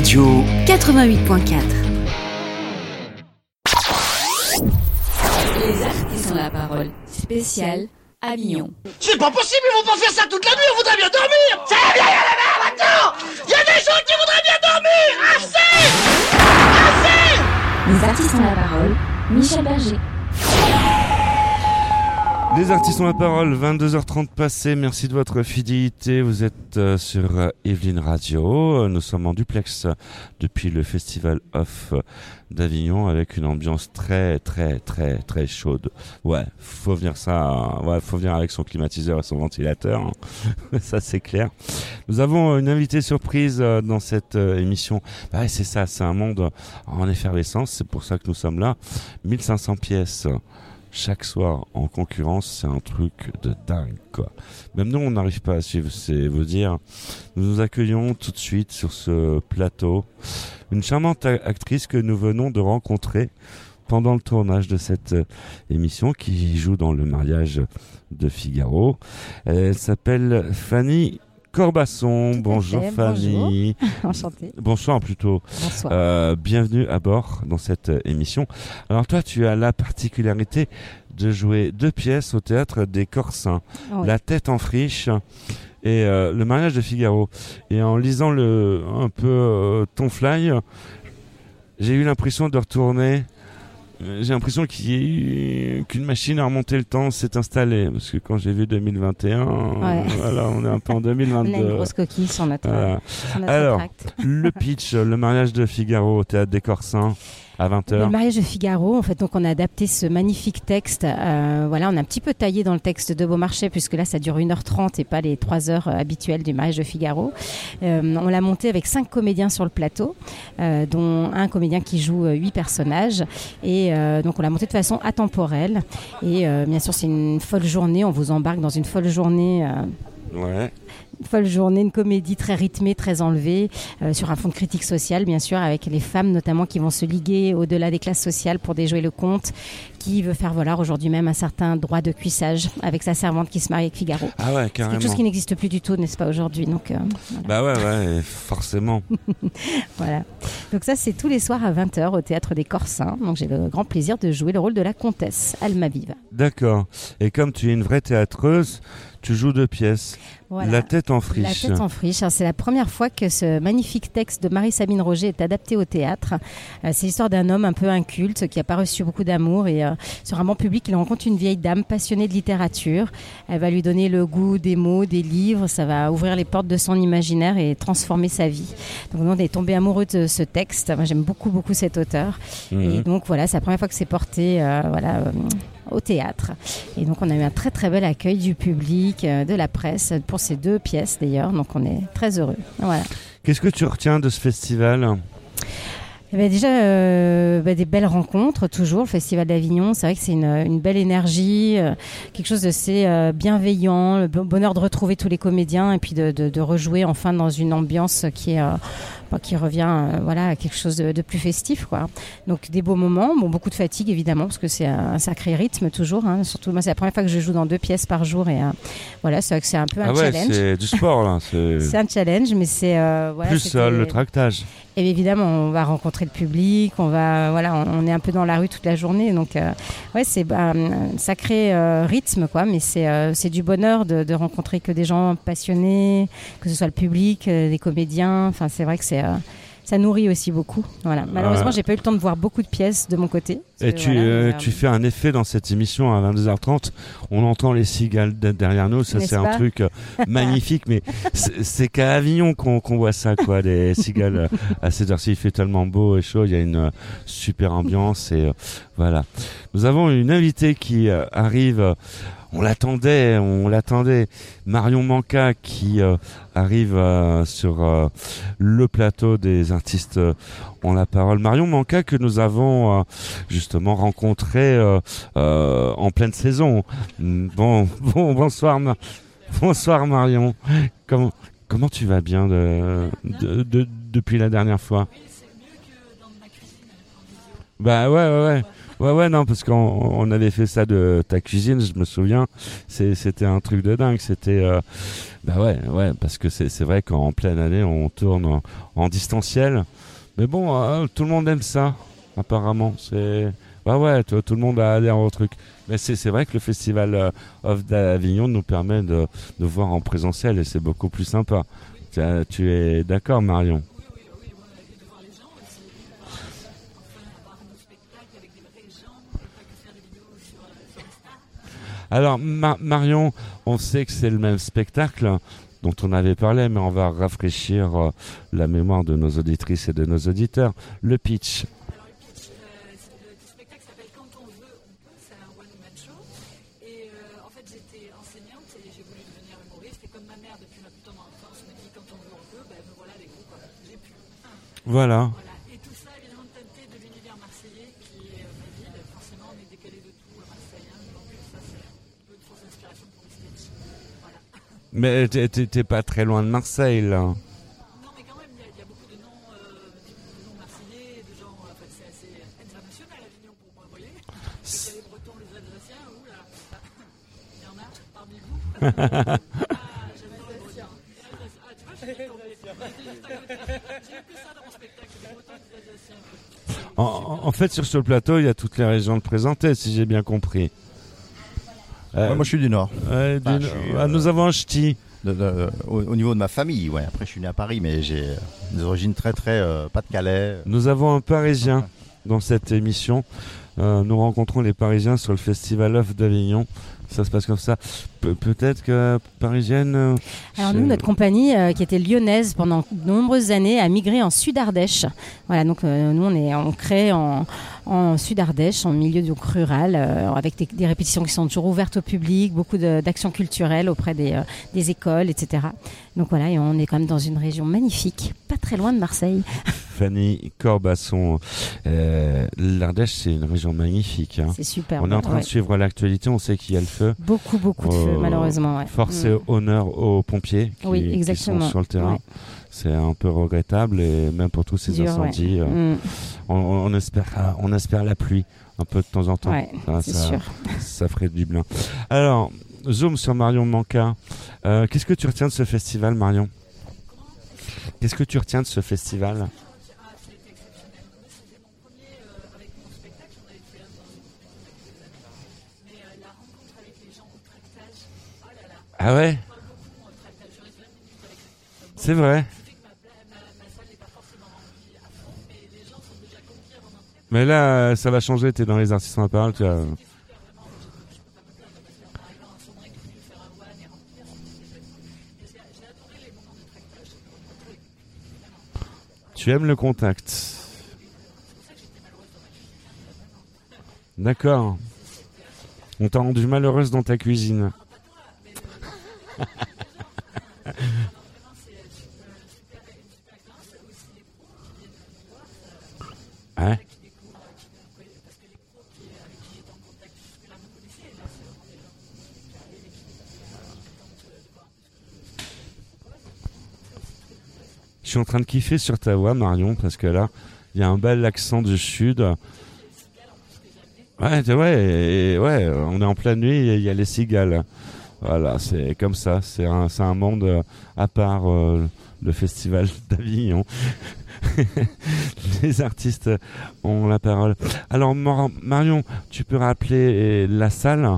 Radio, 88.4. Les artistes ont la parole. Spécial Avignon. C'est pas possible, ils vont pas faire ça toute la nuit, on voudrait bien dormir Ça va bien, y a la mer maintenant Il y a des gens qui voudraient bien dormir Assez Assez Les artistes ont la parole. Michel Berger. Les artistes ont la parole, 22h30 passées, merci de votre fidélité, vous êtes euh, sur euh, Evelyn Radio, nous sommes en duplex euh, depuis le Festival Off euh, d'Avignon avec une ambiance très très très très chaude. Ouais, faut venir ça, euh, ouais, faut venir avec son climatiseur et son ventilateur, hein. ça c'est clair. Nous avons une invitée surprise dans cette émission, bah c'est ça, c'est un monde en effervescence, c'est pour ça que nous sommes là, 1500 pièces chaque soir en concurrence, c'est un truc de dingue, quoi. Même nous, on n'arrive pas à suivre, c'est vous dire. Nous nous accueillons tout de suite sur ce plateau une charmante actrice que nous venons de rencontrer pendant le tournage de cette euh, émission qui joue dans le mariage de Figaro. Elle s'appelle Fanny Corbasson. Bonjour fait, Fanny. Enchantée. Bonsoir plutôt. Bonsoir. Euh, bienvenue à bord dans cette euh, émission. Alors toi, tu as la particularité de jouer deux pièces au théâtre des Corsins, Oui. La tête en friche et euh, Le mariage de Figaro. Et en lisant le un peu euh, ton fly, j'ai eu l'impression de retourner. Euh, J'ai l'impression qu'il y a eu- qu'une machine à remonter le temps s'est installée. Parce que quand j'ai vu 2021, Ouais. voilà, on est un peu en 2022. On a une grosse coquille sur notre, Voilà. sur notre Alors, le pitch, le mariage de Figaro au théâtre des Corsins. À Le 20h mariage de Figaro, en fait, donc on a adapté ce magnifique texte. euh, voilà, on a un petit peu taillé dans le texte de Beaumarchais, puisque là, ça dure 1h30 et pas les 3 heures euh, habituelles du mariage de Figaro. Euh, on l'a monté avec cinq comédiens sur le plateau, euh, dont un comédien qui joue huit personnages. Et donc, on l'a monté de façon atemporelle. Et bien sûr, c'est une folle journée. On vous embarque dans une folle journée. Ouais. Une folle journée, une comédie très rythmée, très enlevée, euh, sur un fond de critique sociale, bien sûr, avec les femmes notamment qui vont se liguer au-delà des classes sociales pour déjouer le conte, qui veut faire valoir aujourd'hui même un certain droit de cuissage avec sa servante qui se marie avec Figaro. Ah ouais, C'est quelque chose carrément. qui n'existe plus du tout, n'est-ce pas, aujourd'hui donc, euh, Bah ouais, ouais, forcément. voilà. Donc ça, c'est tous les soirs à 20h au Théâtre des Corsins. Donc j'ai le grand plaisir de jouer le rôle de la comtesse Almaviva. D'accord. Et comme tu es une vraie théâtreuse, tu joues deux pièces. Voilà. La tête en La friche. tête en friche. Alors, C'est la première fois que ce magnifique texte de Marie-Sabine Roger est adapté au théâtre. Euh, c'est l'histoire d'un homme un peu inculte qui n'a pas reçu beaucoup d'amour et euh, sur un banc public, il rencontre une vieille dame passionnée de littérature. Elle va lui donner le goût des mots, des livres. Ça va ouvrir les portes de son imaginaire et transformer sa vie. Donc, on est tombé amoureux de ce texte. Moi, j'aime beaucoup, beaucoup cet auteur. Mhm. Et donc, voilà, c'est la première fois que c'est porté, euh, voilà. euh, au théâtre. Et donc on a eu un très très bel accueil du public, euh, de la presse pour ces deux pièces d'ailleurs. Donc on est très heureux. Voilà. Qu'est-ce que tu retiens de ce festival? Eh ben, déjà euh, bah, des belles rencontres toujours. Le Festival d'Avignon, c'est vrai que c'est une, une belle énergie, euh, quelque chose de c'est euh, bienveillant, le bon- bonheur de retrouver tous les comédiens et puis de, de, de rejouer enfin dans une ambiance qui est qui revient euh, voilà à quelque chose de, de plus festif quoi. Donc des beaux moments, bon beaucoup de fatigue évidemment parce que c'est un, un sacré rythme toujours. hein. Surtout moi c'est la première fois que je joue dans deux pièces par jour et euh, voilà c'est vrai que c'est un peu un Ah ouais, challenge. c'est du sport là. C'est un challenge, mais c'est euh, voilà, plus le tractage. et évidemment, on va rencontrer le public, on va, voilà, on, on est un peu dans la rue toute la journée, donc euh, ouais, c'est bah, un sacré euh, rythme, quoi. Mais c'est euh, du bonheur de, de rencontrer que des gens passionnés, que ce soit le public, des comédiens. Enfin, c'est vrai que c'est euh, ça nourrit aussi beaucoup. Voilà. Malheureusement, j'ai pas eu le temps de voir beaucoup de pièces de mon côté. Et tu, voilà, euh, tu fais un effet dans cette émission à 22h30. On entend les cigales de- derrière nous. Ça, c'est un truc euh, magnifique. Mais c'est qu'à Avignon qu'on voit ça, quoi. Les cigales à cette heure-ci, il fait tellement beau et chaud. Il y a une super ambiance. Et euh, voilà. Nous avons une invitée qui euh, arrive. On l'attendait, on l'attendait. Marion Manca qui euh, arrive euh, sur euh, le plateau des artistes ont la parole. Marion Manca que nous avons justement rencontré en pleine saison. Bon, bon bonsoir, bonsoir Marion. Comment comment tu vas bien de, de- de- depuis la dernière fois? Bah ouais ouais ouais. Ouais ouais non parce qu'on on avait fait ça de ta cuisine, je me souviens. C'était un truc de dingue. C'était euh, bah ouais ouais parce que c'est vrai qu'en pleine année on tourne en, distanciel. Mais bon, euh, tout le monde aime ça, apparemment. C'est bah ouais, tout, tout le monde a adhéré au truc. Mais c'est vrai que le festival euh, Off d'Avignon nous permet de, de voir en présentiel et c'est beaucoup plus sympa. Tu es d'accord, Marion? Alors, Ma- Marion, on sait que c'est le même spectacle dont on avait parlé, mais on va rafraîchir euh, la mémoire de nos auditrices et de nos auditeurs. Le pitch. C'est un one-man show. Et euh, en fait, j'étais enseignante et j'ai voulu devenir humoriste. Et comme ma mère, depuis ma plus tendre enfance, me dit quand on veut, on peut, ben me voilà avec vous. Quoi. J'ai pu. Voilà. Mais t'es- pas très loin de Marseille, là. Non, mais quand même, il y, y a beaucoup de noms, euh, de noms marseillais, de gens. euh, Enfin, c'est assez international, Avignon, pour moi, vous voyez. Il y a les Bretons, les Alsaciens, où là Il y en a parmi vous Ah, j'adore les Bretons. Ah, tu vois, je suis tombée. J'ai que ça dans mon spectacle, les Bretons et les Alsaciens. En, en- en fait, sur ce plateau, il y a toutes les régions de présenter, si j'ai bien compris. Euh, Ouais, moi, je suis du Nord. ouais, du Enfin, Nord. je suis, Ah, euh, nous avons un ch'ti. De- de- au, au niveau de ma famille, ouais. Après, je suis né à Paris, mais j'ai euh, des origines très, très. euh, pas de Calais. Nous avons un Parisien. dans cette émission. Euh, nous rencontrons les Parisiens sur le Festival Off d'Avignon. Ça se passe comme ça. Pe- Peut-être que Parisienne. euh, Alors nous, notre compagnie, euh, qui était lyonnaise pendant de nombreuses années, a migré en Sud-Ardèche. Voilà, donc euh, nous, on, est, on crée en, en Sud-Ardèche, en milieu donc, rural, euh, avec des, des répétitions qui sont toujours ouvertes au public, beaucoup d'actions culturelles auprès des, des écoles, etc. Donc voilà, et on est quand même dans une région magnifique, pas très loin de Marseille. Fanny Corbasson. Euh, L'Ardèche, c'est une région magnifique. hein. C'est super. On est en train ouais. de suivre l'actualité. On sait qu'il y a le feu. Beaucoup, beaucoup de feu, Euh, malheureusement. ouais. Force Mm. et honneur aux pompiers qui, Oui, qui exactement. sont sur le terrain. Ouais. C'est un peu regrettable et même pour tous ces Dur, ouais. incendies, euh, Mm. on, on espère, ah, on espère la pluie un peu de temps en temps. Ouais, Ça- c'est ça, sûr. ça ferait du bien. Alors, zoom sur Marion Manca. Euh, Qu'est-ce que tu retiens de ce festival, Marion? Qu'est-ce que tu retiens de ce festival? Ah ouais? C'est vrai Mais là, ça va changer, t'es dans les artistes en parole, tu as... Tu aimes le contact. D'accord. On t'a rendu malheureuse dans ta cuisine. Ouais. Je suis en train de kiffer sur ta voix, Marion, parce que là, il y a un bel accent du sud. Ouais, ouais, ouais, on est en pleine nuit, il y a les cigales. Voilà, c'est comme ça, c'est un, un monde euh, à part euh, le festival d'Avignon. les artistes ont la parole. Alors, Mar- Marion, tu peux rappeler euh, la salle?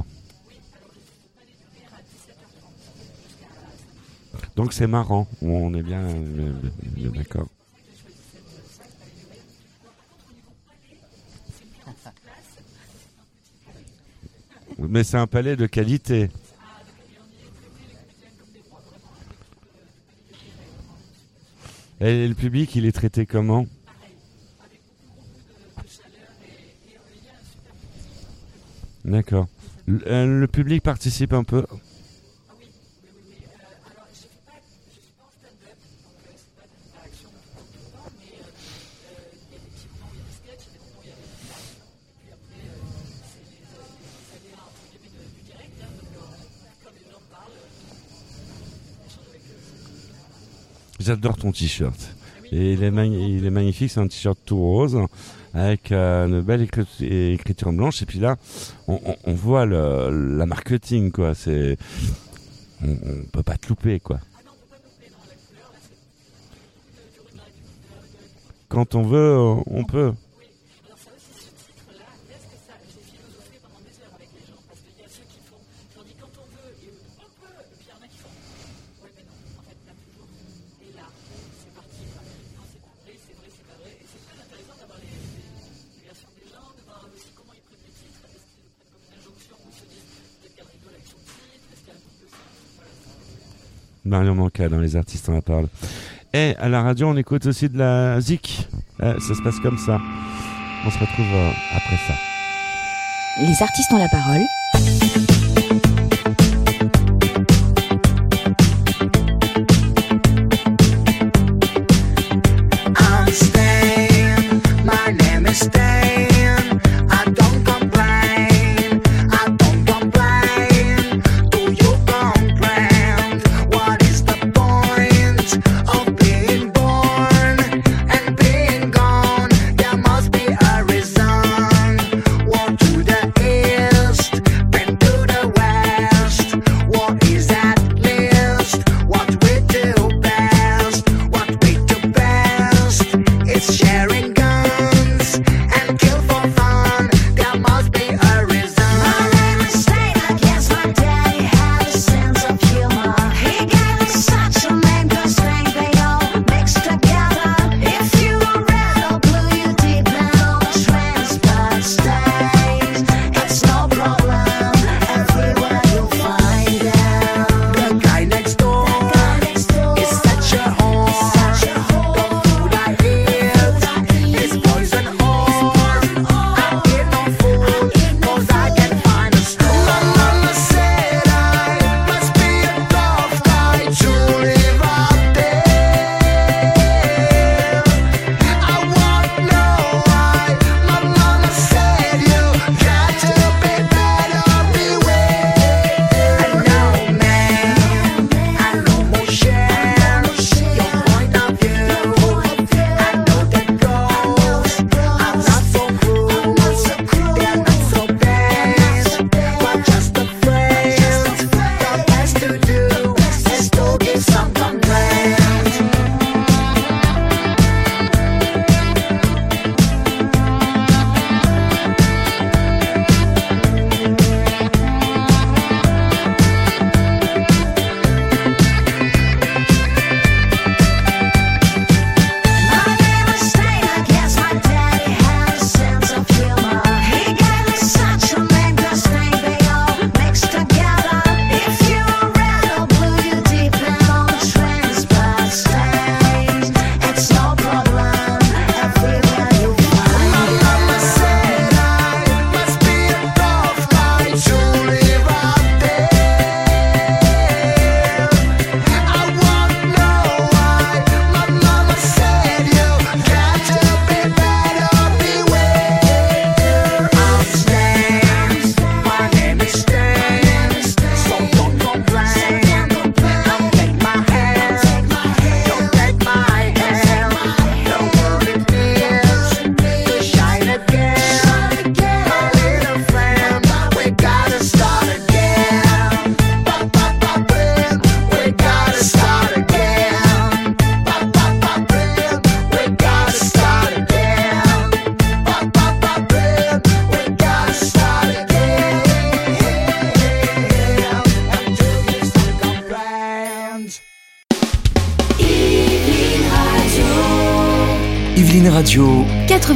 Donc c'est marrant, on est bien d'accord. Mais c'est un palais de qualité. Et le public, il est traité comment D'accord. Le, euh, le public participe un peu J'adore ton t-shirt. Et il est, magnifique, c'est un t-shirt tout rose avec euh, une belle écrit- écriture blanche. Et puis là, on, on- on voit le, la marketing, quoi. C'est, on, on peut pas te louper, quoi. Quand on veut, on peut. Marion Manca dans Les Artistes en la parole. Et à la radio, on écoute aussi de la zik. Euh, ça se passe comme ça. On se retrouve euh, après ça. Les artistes ont la parole.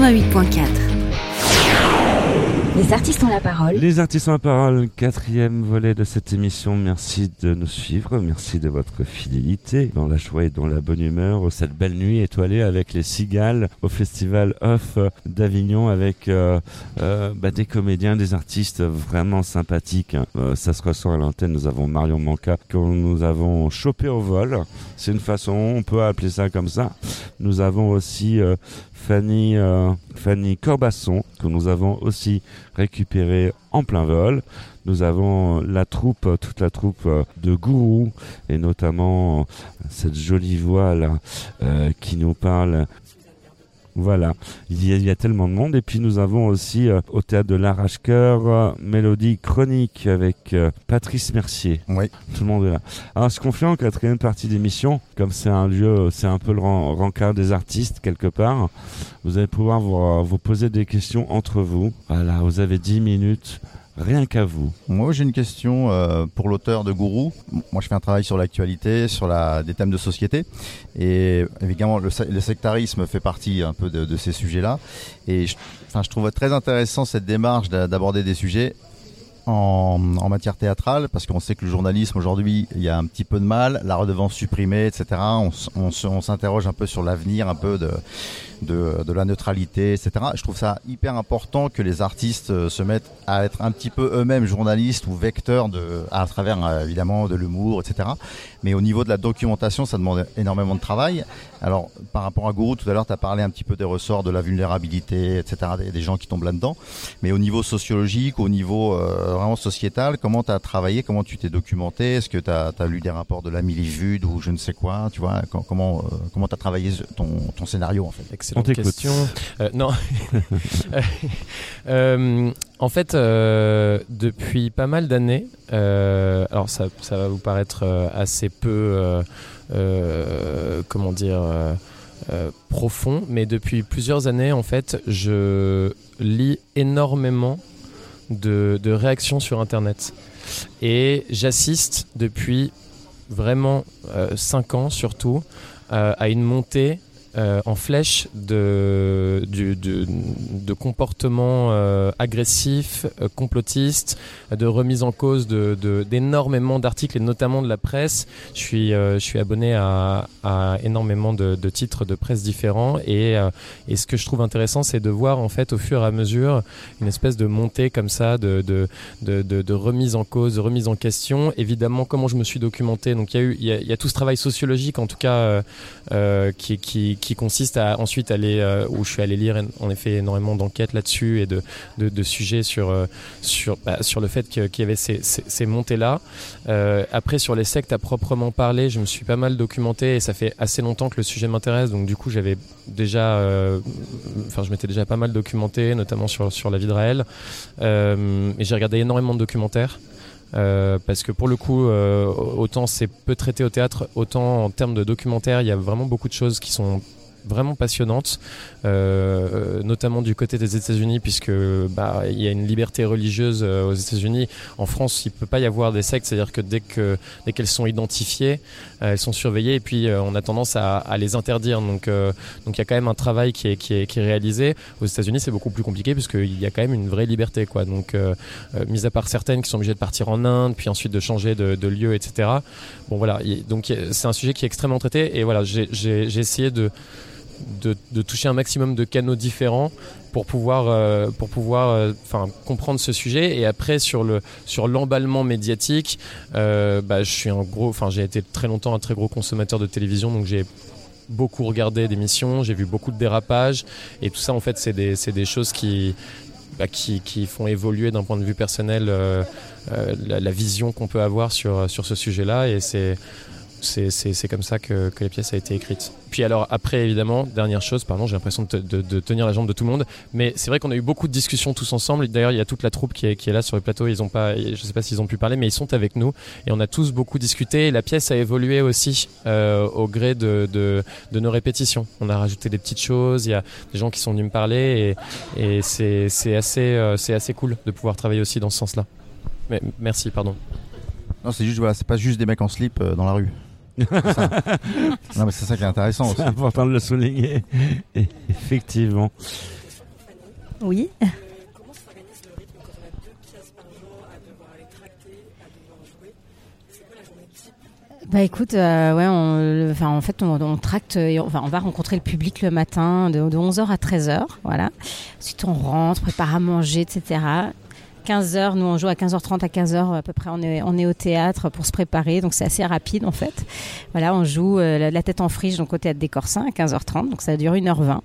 88.4. Les artistes ont la parole. Les artistes ont la parole, quatrième volet de cette émission. Merci de nous suivre, merci de votre fidélité dans la joie et dans la bonne humeur. Cette belle nuit étoilée avec les cigales au festival Off d'Avignon avec euh, euh, bah, des comédiens, des artistes vraiment sympathiques. Euh, ça se ressent à l'antenne. Nous avons Marion Manca que nous avons chopé au vol. C'est une façon, on peut appeler ça comme ça. Nous avons aussi Fanny, euh, Fanny Corbasson que nous avons aussi récupéré en plein vol. Nous avons la troupe, toute la troupe euh, de Gourou et notamment euh, cette jolie voix là euh, qui nous parle. Voilà, il y, a, il y a tellement de monde. Et puis nous avons aussi euh, au théâtre de l'Arrache-Cœur, euh, Mélodie Chronique avec euh, Patrice Mercier. Oui. Tout le monde est là. Alors ce qu'on fait en quatrième partie d'émission, comme c'est un lieu, c'est un peu le ren- rencard des artistes quelque part, vous allez pouvoir vous, vous poser des questions entre vous. Voilà, vous avez 10 minutes, rien qu'à vous. Moi, j'ai une question euh, pour l'auteur de Gourou. Moi, je fais un travail sur l'actualité, sur la, des thèmes de société. Et évidemment, le, se- le sectarisme fait partie un peu de, de ces sujets-là. Et je, enfin, je trouve très intéressant cette démarche d'a- d'aborder des sujets en, en matière théâtrale, parce qu'on sait que le journalisme aujourd'hui, il y a un petit peu de mal, la redevance supprimée, etc. On, on on s'interroge un peu sur l'avenir, un peu de, de, de la neutralité, etc. Je trouve ça hyper important que les artistes euh, se mettent à être un petit peu eux-mêmes journalistes ou vecteurs de, à travers euh, évidemment de l'humour, etc. Mais au niveau de la documentation, ça demande énormément de travail. Alors, par rapport à Gourou, tout à l'heure, tu as parlé un petit peu des ressorts de la vulnérabilité, etc., des, gens qui tombent là-dedans. Mais au niveau sociologique, au niveau euh, vraiment sociétal, comment tu as travaillé, comment tu t'es documenté? Est-ce que tu as, lu des rapports de la Milivud ou je ne sais quoi Tu vois, com- comment comment tu as travaillé ton, ton scénario en fait? Excellente question. Euh, non. Euh, en fait, euh, depuis pas mal d'années, alors ça, ça va vous paraître assez peu, comment dire, profond, mais depuis plusieurs années, en fait, je lis énormément de, de réactions sur Internet. Et j'assiste depuis vraiment 5 ans surtout à une montée euh, en flèche de, de, de comportements euh, agressifs, euh, complotistes, de remise en cause d'énormément d'articles et notamment de la presse. Je suis, je suis abonné à, à énormément de, titres de presse différents et, et ce que je trouve intéressant, c'est de voir en fait au fur et à mesure une espèce de montée comme ça de, de, remise en cause, de remise en question. Évidemment, comment je me suis documenté. Donc il y a y a, tout ce travail sociologique en tout cas euh, qui, qui, qui consiste à ensuite aller euh, où je suis allé lire en effet énormément d'enquêtes là-dessus et de, de, sujets sur euh, sur bah, sur le fait qu'il y avait ces, ces, montées là. après sur les sectes à proprement parler, je me suis pas mal documenté et ça fait assez longtemps que le sujet m'intéresse. Donc du coup j'avais déjà, euh, enfin je m'étais déjà pas mal documenté, notamment sur sur la vie de Raël. Euh, et j'ai regardé énormément de documentaires. Euh, parce que pour le coup, euh, autant c'est peu traité au théâtre, autant en termes de documentaire, il y a vraiment beaucoup de choses qui sont vraiment passionnantes, euh, notamment du côté des États-Unis, puisque bah, il y a une liberté religieuse euh, aux États-Unis. En France, il peut pas y avoir des sectes, c'est-à-dire que dès que dès qu'elles sont identifiées, euh, elles sont surveillées, et puis on a tendance à, les interdire. Donc donc il y a quand même un travail qui est qui est, qui est réalisé. Aux États-Unis, c'est beaucoup plus compliqué puisqu'il y a quand même une vraie liberté, quoi. Donc mis à part certaines qui sont obligées de partir en Inde, puis ensuite de changer de, de lieu, etc. Bon voilà, il- donc c'est un sujet qui est extrêmement traité, et voilà, j'ai essayé de de, toucher un maximum de canaux différents pour pouvoir euh, pour pouvoir euh, comprendre ce sujet. Et après sur le sur l'emballement médiatique euh, bah, je suis un gros enfin j'ai été très longtemps un très gros consommateur de télévision donc j'ai beaucoup regardé d'émissions j'ai vu beaucoup de dérapages. Et tout ça en fait c'est des des choses qui bah, qui, qui font évoluer d'un point de vue personnel la, la vision qu'on peut avoir sur, sur ce sujet-là. Et c'est c'est comme ça que, les pièces a été écrites. Puis alors après évidemment, dernière chose, pardon, j'ai l'impression de, te- de- de tenir la jambe de tout le monde, mais c'est vrai qu'on a eu beaucoup de discussions tous ensemble. D'ailleurs, il y a toute la troupe qui est, là sur le plateau. Ils ont pas, je sais pas s'ils ont pu parler, mais ils sont avec nous et on a tous beaucoup discuté. La pièce a évolué aussi euh, au gré de, nos répétitions. On a rajouté des petites choses. Il y a des gens qui sont venus me parler et, euh, c'est assez cool de pouvoir travailler aussi dans ce sens-là. Merci, pardon. Non, c'est juste, pas juste des mecs en slip euh, dans la rue. Ça. non, mais c'est ça qui est intéressant aussi. C'est important de le souligner. Effectivement. Oui. Comment s'organise le rythme quand on a deux pièces par jour à devoir aller tracter, à devoir jouer C'est quoi la journée type Bah écoute, euh, ouais, on, le- enfin, en fait, on, on tracte, et on, enfin, on va rencontrer le public le matin de, de 11h à 13h, voilà. Ensuite, on rentre, prépare à manger, etc. 15h, nous on joue à 15h30 à 15h à peu près, on est, on est au théâtre pour se préparer, donc c'est assez rapide en fait. Voilà, on joue euh, la, tête en friche donc au théâtre des Corsins à 15h30, donc ça dure 1h20.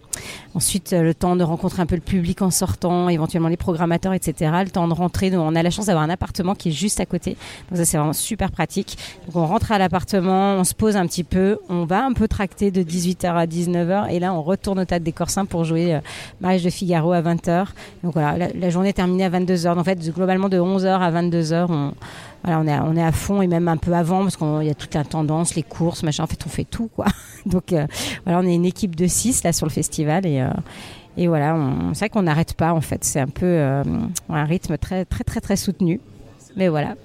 Ensuite, euh, le temps de rencontrer un peu le public en sortant, éventuellement les programmateurs, etc. Le temps de rentrer, nous, on a la chance d'avoir un appartement qui est juste à côté, donc ça c'est vraiment super pratique. Donc on rentre à l'appartement, on se pose un petit peu, on va un peu tracter de 18h à 19h et là on retourne au théâtre des Corsins pour jouer euh, Mariage de Figaro à 20h. Donc voilà, la, journée est terminée à 22h. Donc, en globalement de 11h à 22h, on, voilà, on, est à, on est à fond et même un peu avant parce qu'il y a toute la tendance, les courses, machin. En fait, on fait tout quoi. Donc euh, voilà, on est une équipe de 6 là sur le festival et, euh, et voilà, c'est vrai qu'on n'arrête pas en fait. C'est un peu euh, un rythme très très très très soutenu. Mais voilà.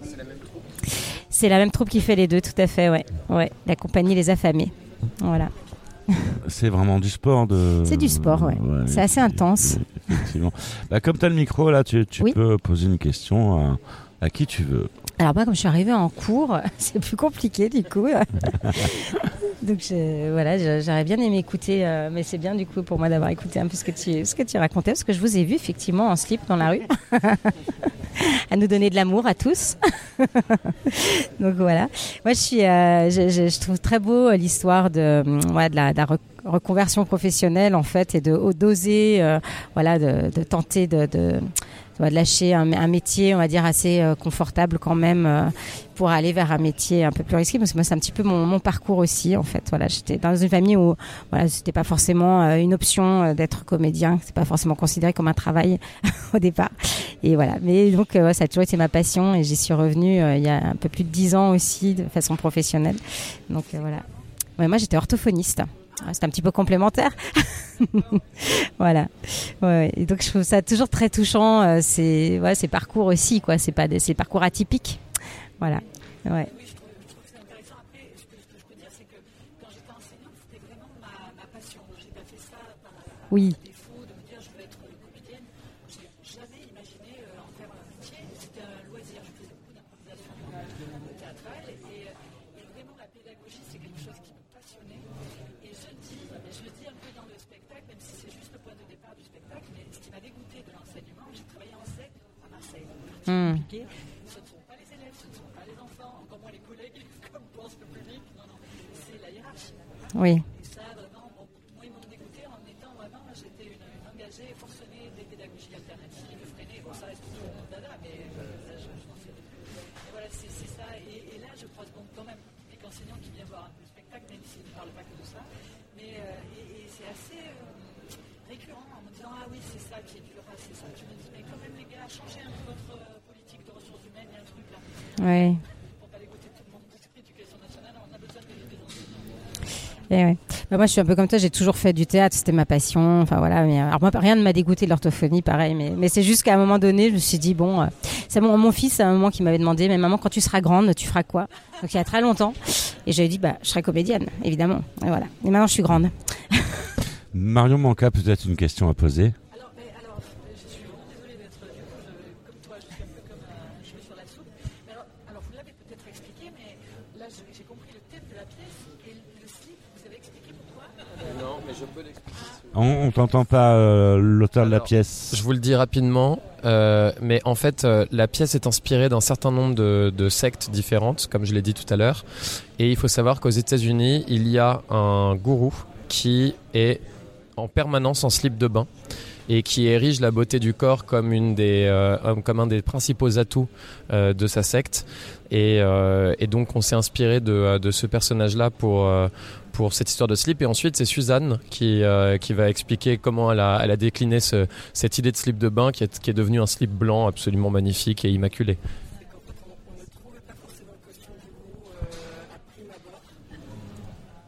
C'est la même troupe qui fait les deux, tout à fait, ouais. ouais. La compagnie Les Affamés. Voilà. C'est vraiment du sport. De... C'est du sport, ouais. C'est assez intense. Effectivement. Bah, comme tu as le micro, là, tu, tu Oui. peux poser une question à, à qui tu veux. Alors moi, comme je suis arrivée en cours, c'est plus compliqué du coup. Donc je- voilà, j'aurais bien aimé écouter, euh, mais c'est bien du coup pour moi d'avoir écouté un peu ce que tu, ce que tu racontais, parce que je vous ai vu effectivement en slip dans la rue, à nous donner de l'amour à tous. Donc voilà, moi je suis, euh, je, je- je trouve très beau euh, l'histoire de, euh, ouais, de la, de la rec- reconversion professionnelle en fait et de d'oser, voilà, de, de tenter de, de de lâcher un, métier, on va dire, assez euh, confortable quand même euh, pour aller vers un métier un peu plus risqué. Parce que moi, c'est un petit peu mon, parcours aussi, en fait. Voilà, j'étais dans une famille où voilà, c'était pas forcément euh, une option d'être comédien, c'est pas forcément considéré comme un travail au départ. Et voilà. Mais donc, ça a toujours été ma passion et j'y suis revenue il y a un peu plus de dix ans aussi, de façon professionnelle. Donc voilà. Moi, j'étais orthophoniste. C'était un petit peu complémentaire. voilà. Ouais, ouais. Et donc je trouve ça toujours très touchant. euh, ces, ouais, ces parcours aussi, quoi. C'est pas des ces parcours atypiques. Voilà. Ouais. Oui, je trouve, je trouve que c'est intéressant. Après, ce que, ce que je peux dire, c'est que quand j'étais enseignante, c'était vraiment ma, ma passion. J'ai pas fait ça par Oui. défaut de me dire je veux être comédienne. J'ai jamais imaginé euh, en faire un métier. C'était un loisir. Je faisais beaucoup d'improvisation euh, théâtrale et, euh, et vraiment la pédagogie, c'est quelque chose qui me passionnait. Et je le dis, mais je le dis un peu dans le spectacle, même si c'est juste le point de départ du spectacle, mais ce qui m'a dégoûté de l'enseignement, j'ai travaillé en SEC à Marseille. C'est Hmm. compliqué. Ce ne sont pas les élèves, ce ne sont pas les enfants, encore moins les collègues, comme pense le public. Non, non, c'est la hiérarchie. Oui. Et ça, vraiment, bon, moi, ils m'ont dégoûté en étant vraiment, j'étais une, une engagée forcenée des pédagogies alternatives, freinée. Bon, ça reste toujours mon dada, mais euh, ça, je, je n'en sais plus. Et voilà, c'est ça. Et, et là, je croise bon, quand même un public enseignant qui vient voir un peu le spectacle, même s'il ne parle pas que de ça. Mais euh, et, et c'est assez euh, récurrent en me disant Ah oui, c'est ça qui est dur, ah, c'est ça. Je me dis, mais quand même, les gars, changez un peu votre enseignants. Et ouais. Bah, moi, je suis un peu comme toi. J'ai toujours fait du théâtre. C'était ma passion. Enfin voilà. Mais euh, alors moi, rien ne m'a dégoûté de l'orthophonie, pareil. Mais, mais c'est juste qu'à un moment donné, je me suis dit bon, euh, c'est mon, mon fils à un moment qui m'avait demandé, mais maman, quand tu seras grande, tu feras quoi? Donc il y a très longtemps. Et j'avais dit bah, je serai comédienne, évidemment. Et voilà. Et maintenant, je suis grande. Marion Manca, peut-être une question à poser. Alors, mais alors, je suis vraiment désolée d'être du coup, je- comme toi, je suis un peu comme un cheveu sur la soupe. Mais alors, alors vous l'avez peut-être expliqué, mais là, je- j'ai compris le thème de la pièce et le slip. Vous avez expliqué pourquoi Non, mais je peux l'expliquer. On, t'entend pas, euh, l'auteur de la pièce. Je vous le dis rapidement, euh, mais en fait, euh, la pièce est inspirée d'un certain nombre de, de sectes différentes, comme je l'ai dit tout à l'heure. Et il faut savoir qu'aux États-Unis, il y a un gourou qui est en permanence en slip de bain et qui érige la beauté du corps comme, une des, euh, un- comme un des principaux atouts euh, de sa secte. Et, euh, et donc, on s'est inspiré de, de ce personnage-là pour, pour cette histoire de slip. Et ensuite, c'est Suzanne qui, euh, qui va expliquer comment elle a, elle a décliné ce- cette idée de slip de bain qui est, qui est devenu un slip blanc absolument magnifique et immaculé. C'est qu'en fait, on, on ne trouvait pas forcément le costume du gourou euh, à prime abord.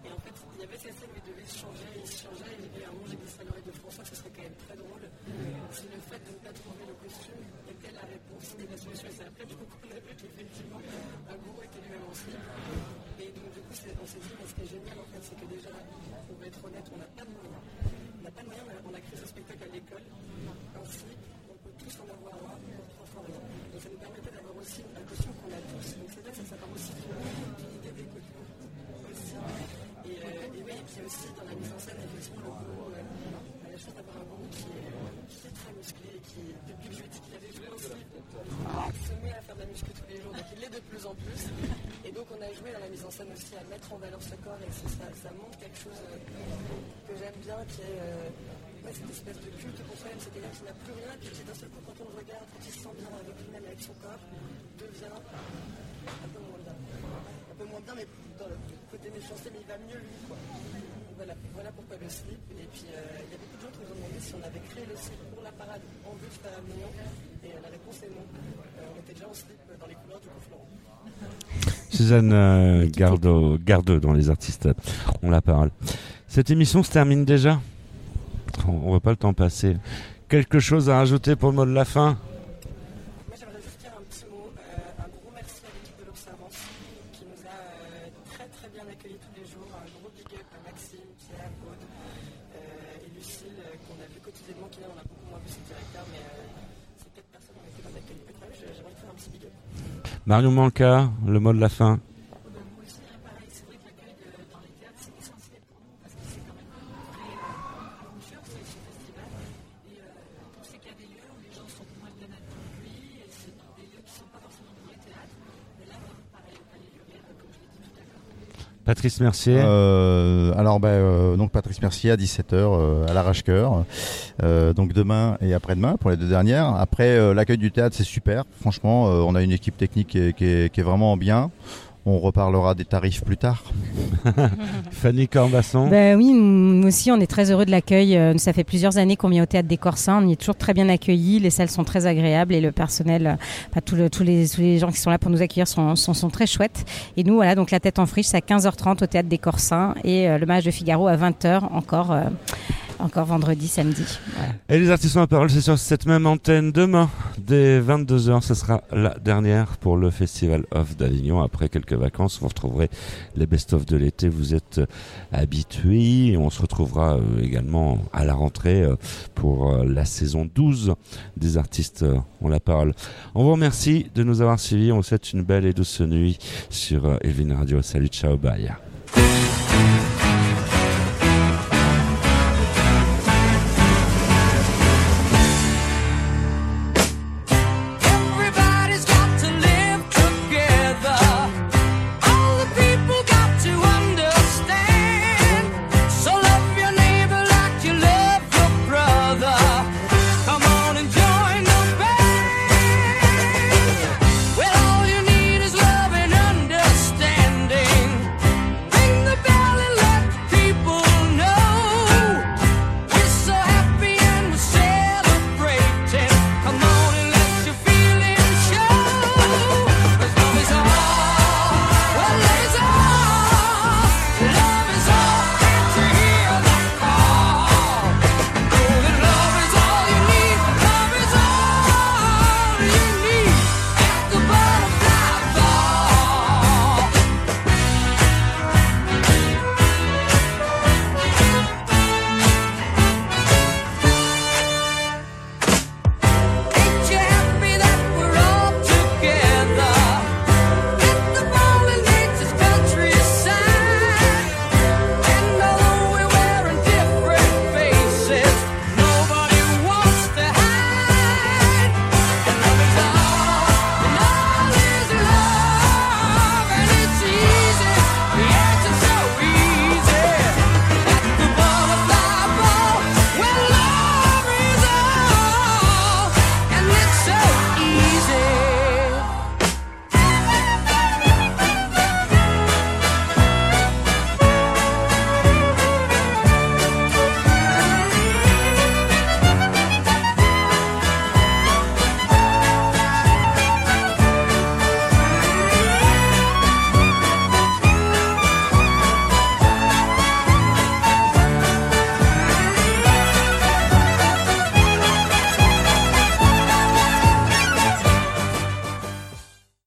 Et en fait, il y avait cette scène, mais il devait se changer, il se changeait. Et puis à un moment, j'ai dit ça à l'oreille de François, ce serait quand même très drôle. C'est le fait de ne pas trouver le costume était la réponse. Et la solution, c'est après, du coup, qu'on avait effectivement un gourou était lui-même en slip. Et donc, du coup, c'est- on s'est plus. Et donc on a joué dans la mise en scène aussi à mettre en valeur ce corps et ça, ça montre quelque chose euh, que j'aime bien, qui est euh, ouais, cette espèce de culte pour soi-même, c'est-à-dire qu'il n'a plus rien, et puis d'un seul coup, quand on le regarde, quand il se sent bien avec lui-même, avec son corps, devient un peu moins bien. Un peu moins bien, mais dans le côté méchanceté, mais il va mieux lui, quoi. Voilà, voilà pourquoi le slip. Et puis euh, il y a beaucoup de gens qui nous ont demandé si on avait créé le slip pour la parade en but de la Mignon. Et la réponse est non. Euh, on était déjà en slip dans les couleurs du coup Florent. Euh, Gardeux dans les artistes ont la parole. Cette émission se termine déjà. On ne voit pas le temps passer. Quelque chose à rajouter pour le mot de la fin? Marion Manca, le mot de la fin. Patrice Mercier. Euh, alors, ben, euh, donc Patrice Mercier à 17h à l'arrache-cœur. Euh, donc demain et après-demain pour les deux dernières. Après, euh, l'accueil du théâtre, c'est super. Franchement, euh, on a une équipe technique qui est vraiment bien. On reparlera des tarifs plus tard. Fanny Corbasson. Ben oui, nous aussi, on est très heureux de l'accueil. Euh, Ça fait plusieurs années qu'on vient au théâtre des Corsins. On y est toujours très bien accueillis. Les salles sont très agréables et le personnel, euh, enfin, tout le- tous, les, tous les gens qui sont là pour nous accueillir sont, sont, sont très chouettes. Et nous, voilà, donc la tête en friche, c'est à 15h30 au théâtre des Corsins et euh, le match de Figaro à 20h encore, euh, encore vendredi, samedi. Et les artistes ont la parole, c'est sur cette même antenne demain, dès 22h. Ce sera la dernière pour le Festival of d'Avignon. Après quelques vacances, vous retrouverez les best-of de l'été. Vous êtes euh, habitués. On se retrouvera euh, également à la rentrée euh, pour la saison 12 des artistes ont la parole. On vous remercie de nous avoir suivis. On vous souhaite une belle et douce nuit sur Elvin Radio. Salut, ciao, bye.